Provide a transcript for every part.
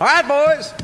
All right, boys.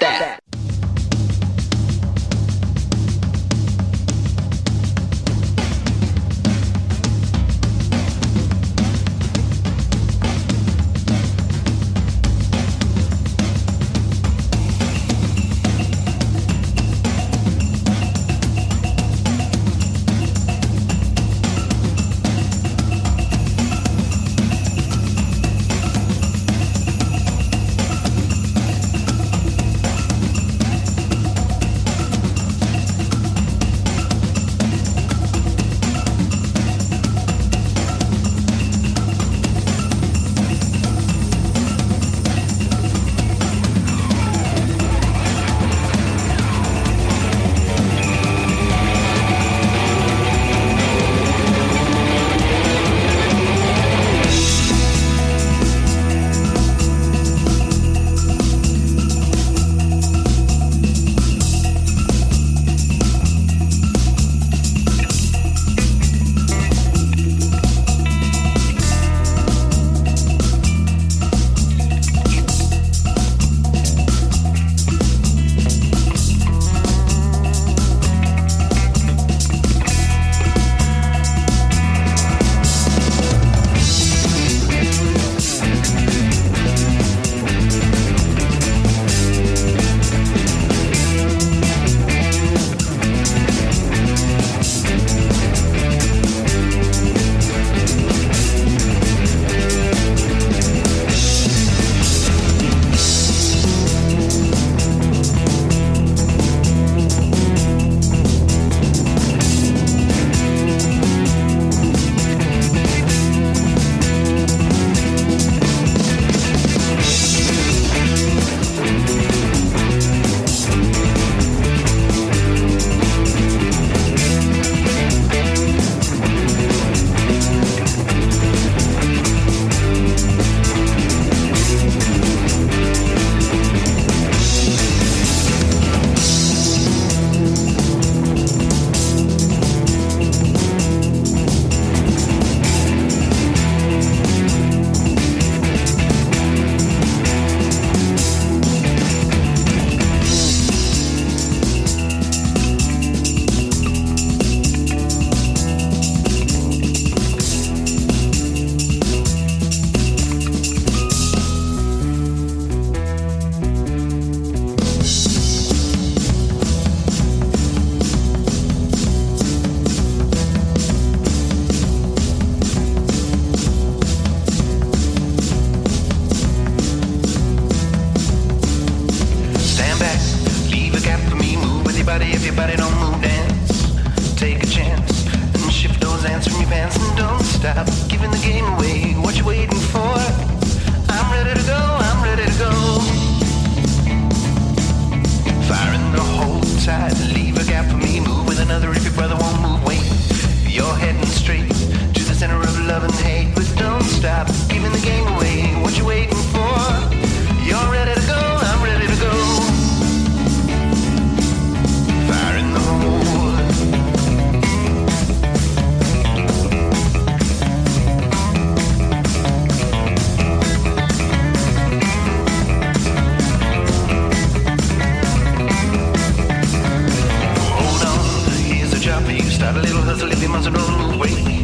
That. say, Got a little hustle if you must roll away.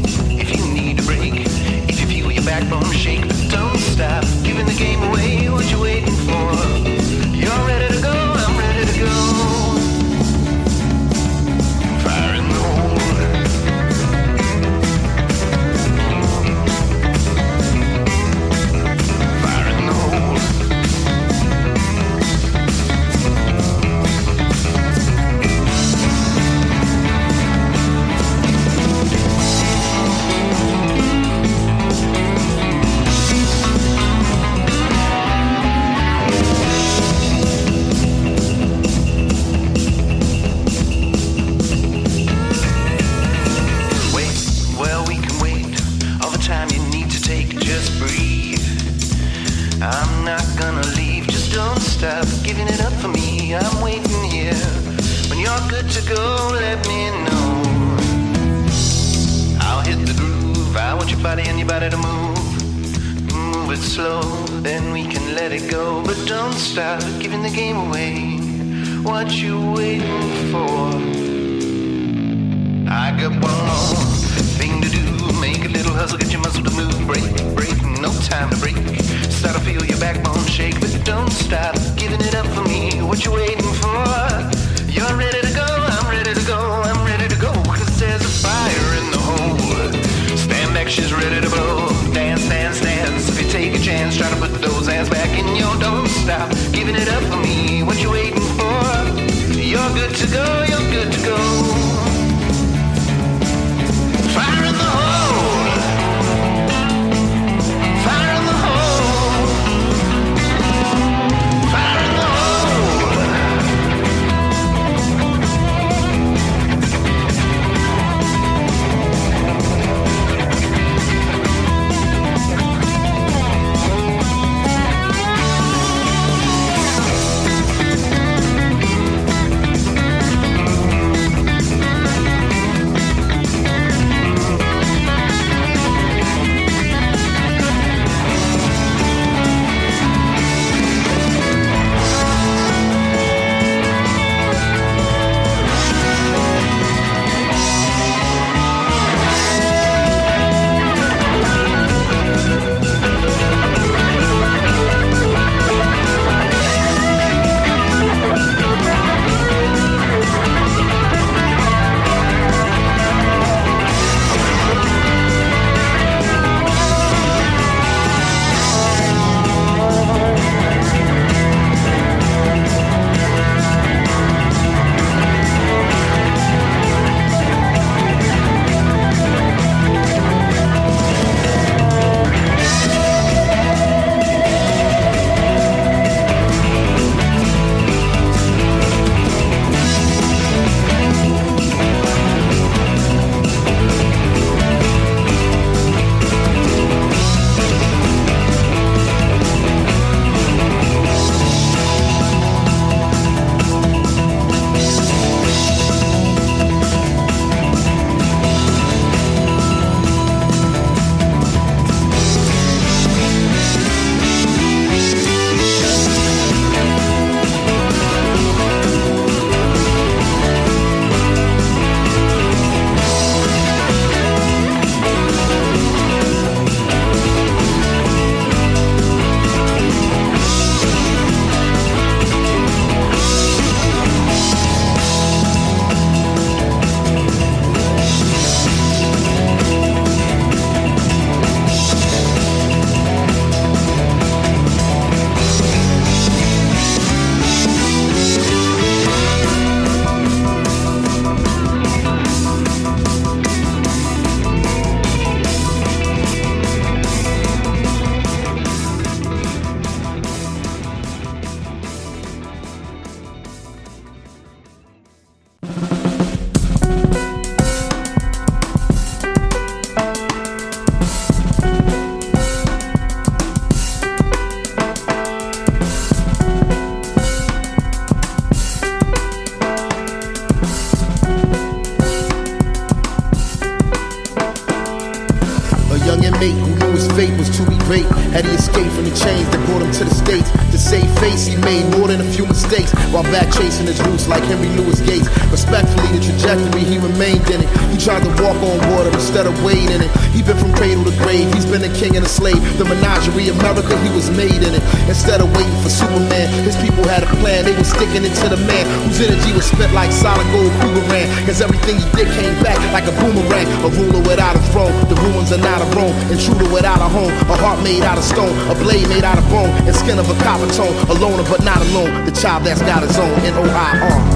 Henry Louis Gates. Respectfully, the trajectory he remained in it. He tried to walk on water instead of wade in it. He been from cradle to grave, he's been a king and a slave. The menagerie America, he was made in it. Instead of waiting for Superman, his people had a plan. They were sticking it to the man whose energy was spent like solid gold boomerang. Cause everything he did came back like a boomerang. A ruler without a throne, the ruins are not a Rome. Intruder without a home, a heart made out of stone, a blade made out of bone, and skin of a copper tone. A loner but not alone, the child that's got his own. N O I R.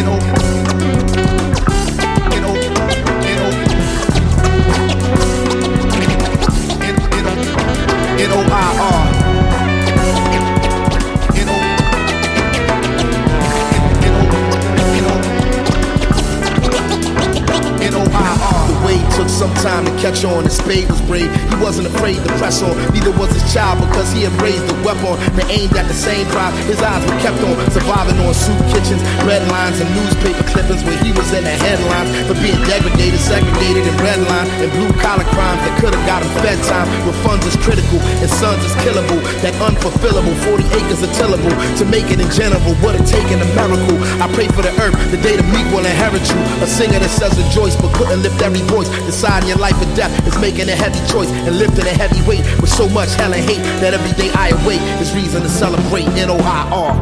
N O. I catch on. His spade was brave. He wasn't afraid to press on. Neither was his child because he had raised the weapon that aimed at the same drive. His eyes were kept on surviving on soup kitchens, red lines, and newspaper clippings where he was in the headlines for being degraded, segregated, and redlined and blue collar crimes that could have got him fed time. Where funds is critical and sons is killable. That unfulfillable 40 acres are tillable to make it in general. Would have taken a miracle. I pray for the earth, the day the meek will inherit you. A singer that says rejoice but couldn't lift every voice. Decide your life death is making a heavy choice and lifting a heavy weight with so much hell and hate that every day I awake is reason to celebrate. N O I R.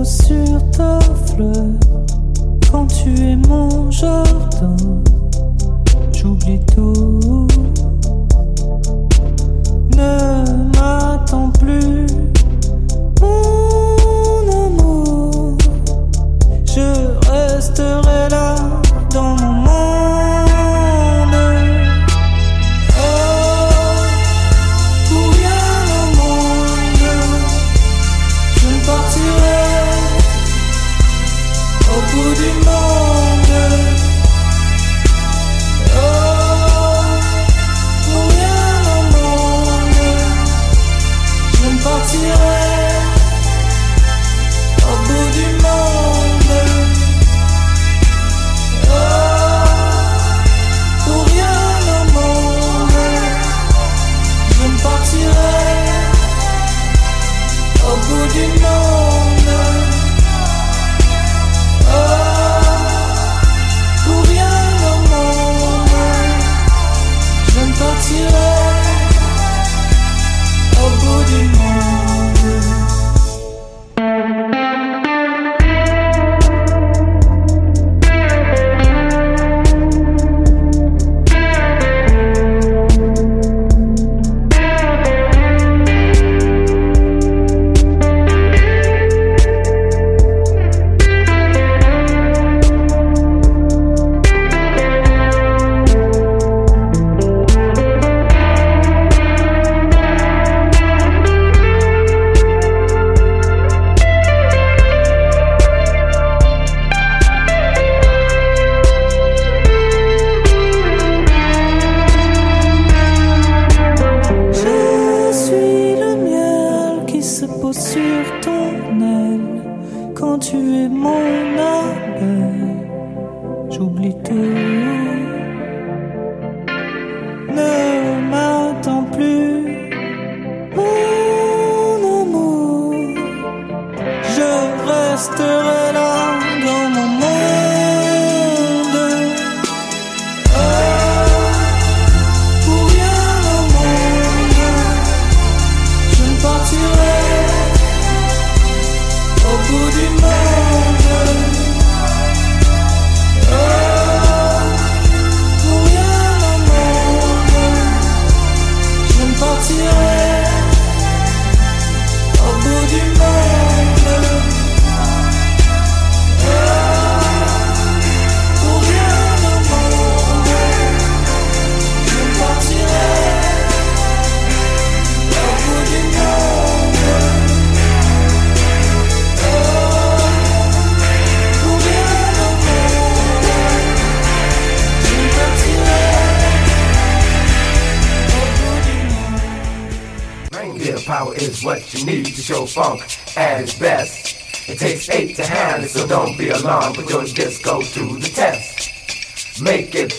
sur ta fleur. Quand tu es mon jardin, j'oublie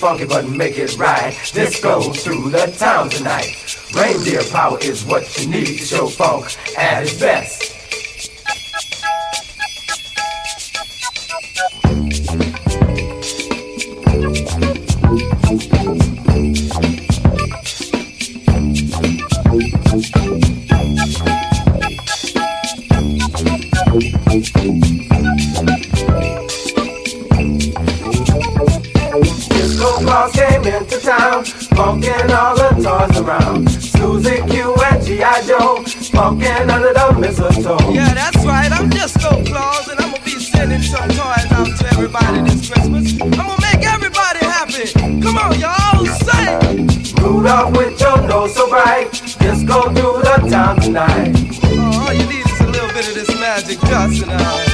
funky, but make it right. Disco through the town tonight. Reindeer power is what you need to show funk at its best. Disco Claus came into town, funkin' all the toys around. Susie Q and G.I. Joe, funkin' under the mistletoe. Yeah, that's right. I'm just Disco Claus, and I'm gonna be sending some toys out to everybody this Christmas. I'm gonna make everybody happy. Come on, y'all, sing. Rudolph with your nose so bright, just go through the town tonight. Oh, all you need is a little bit of this magic dust, and uh,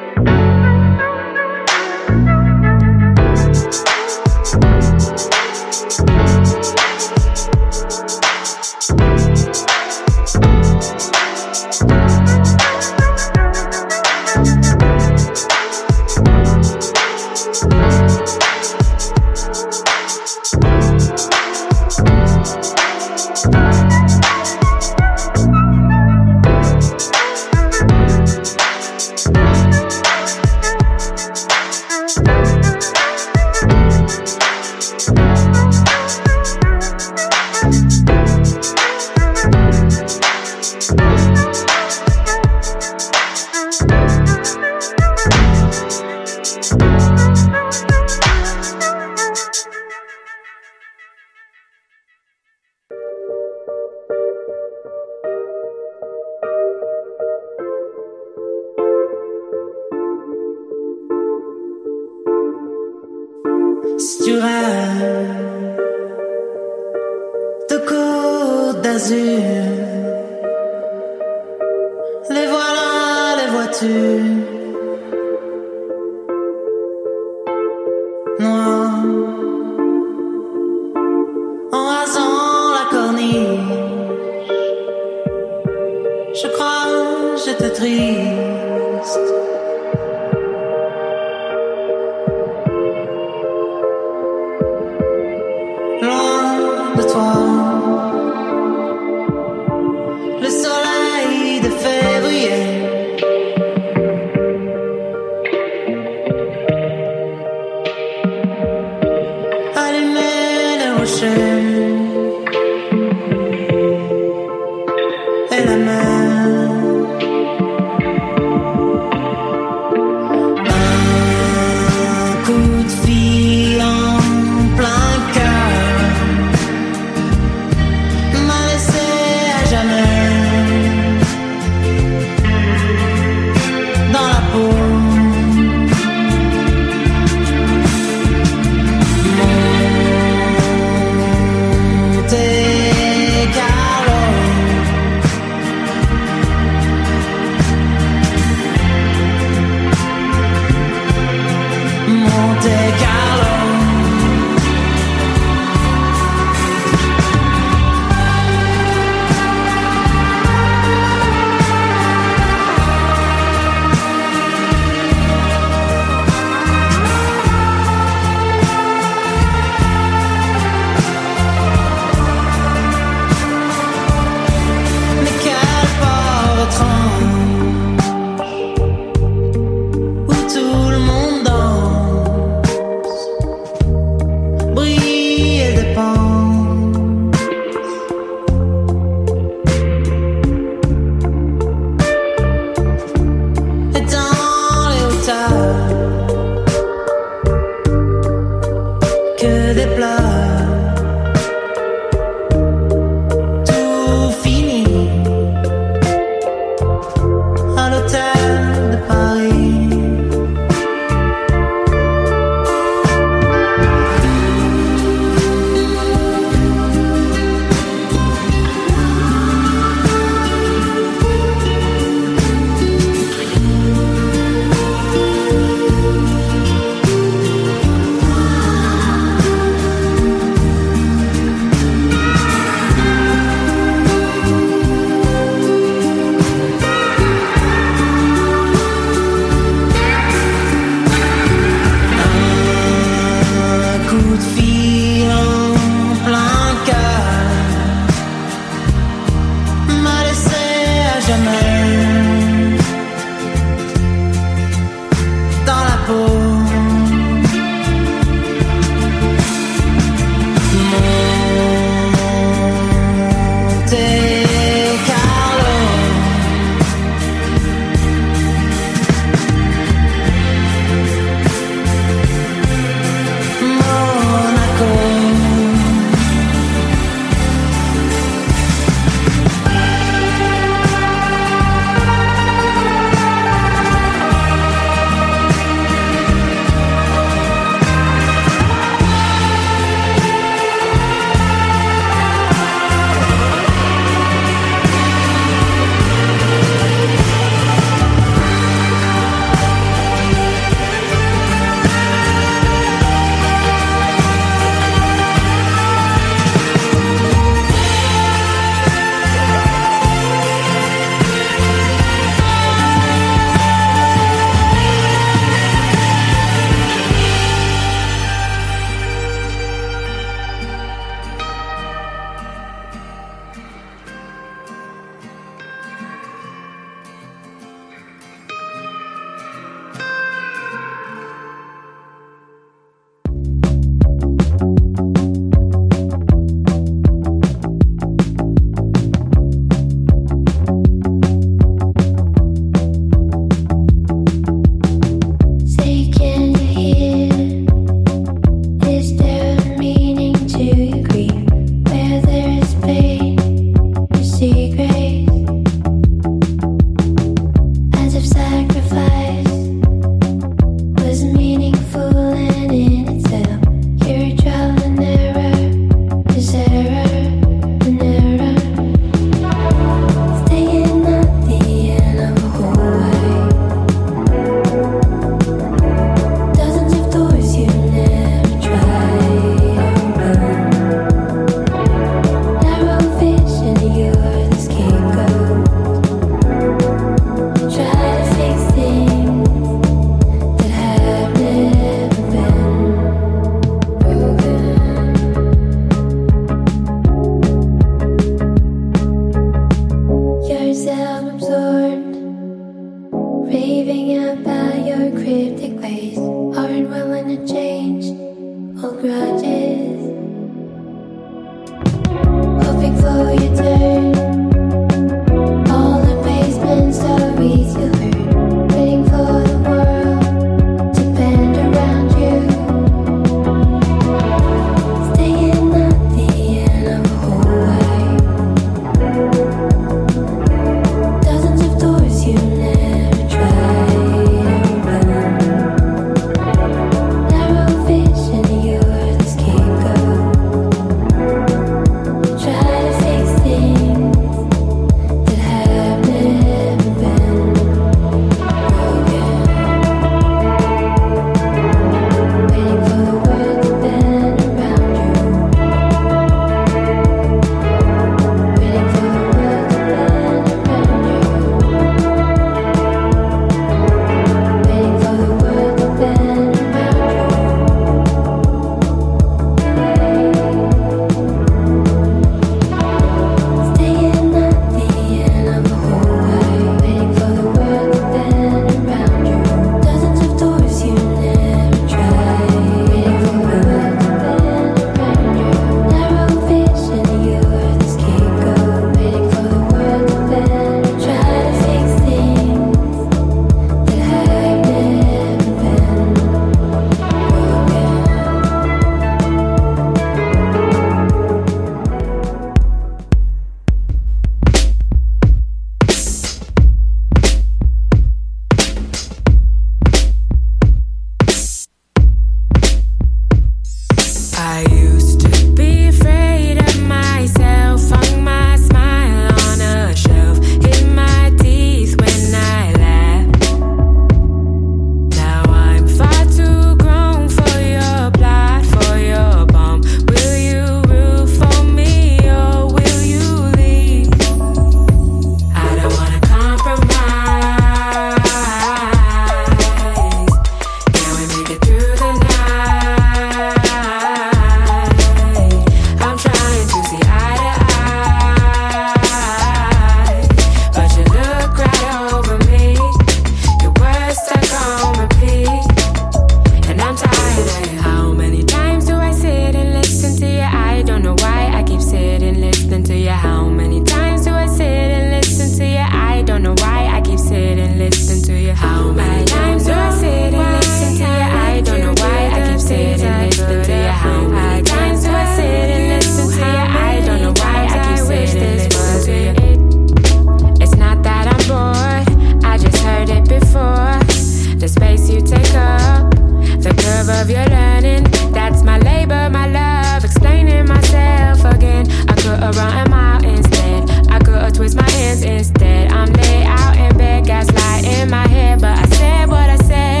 twist my hands instead. I'm laid out in bed, gaslight in my head, but I said what I said.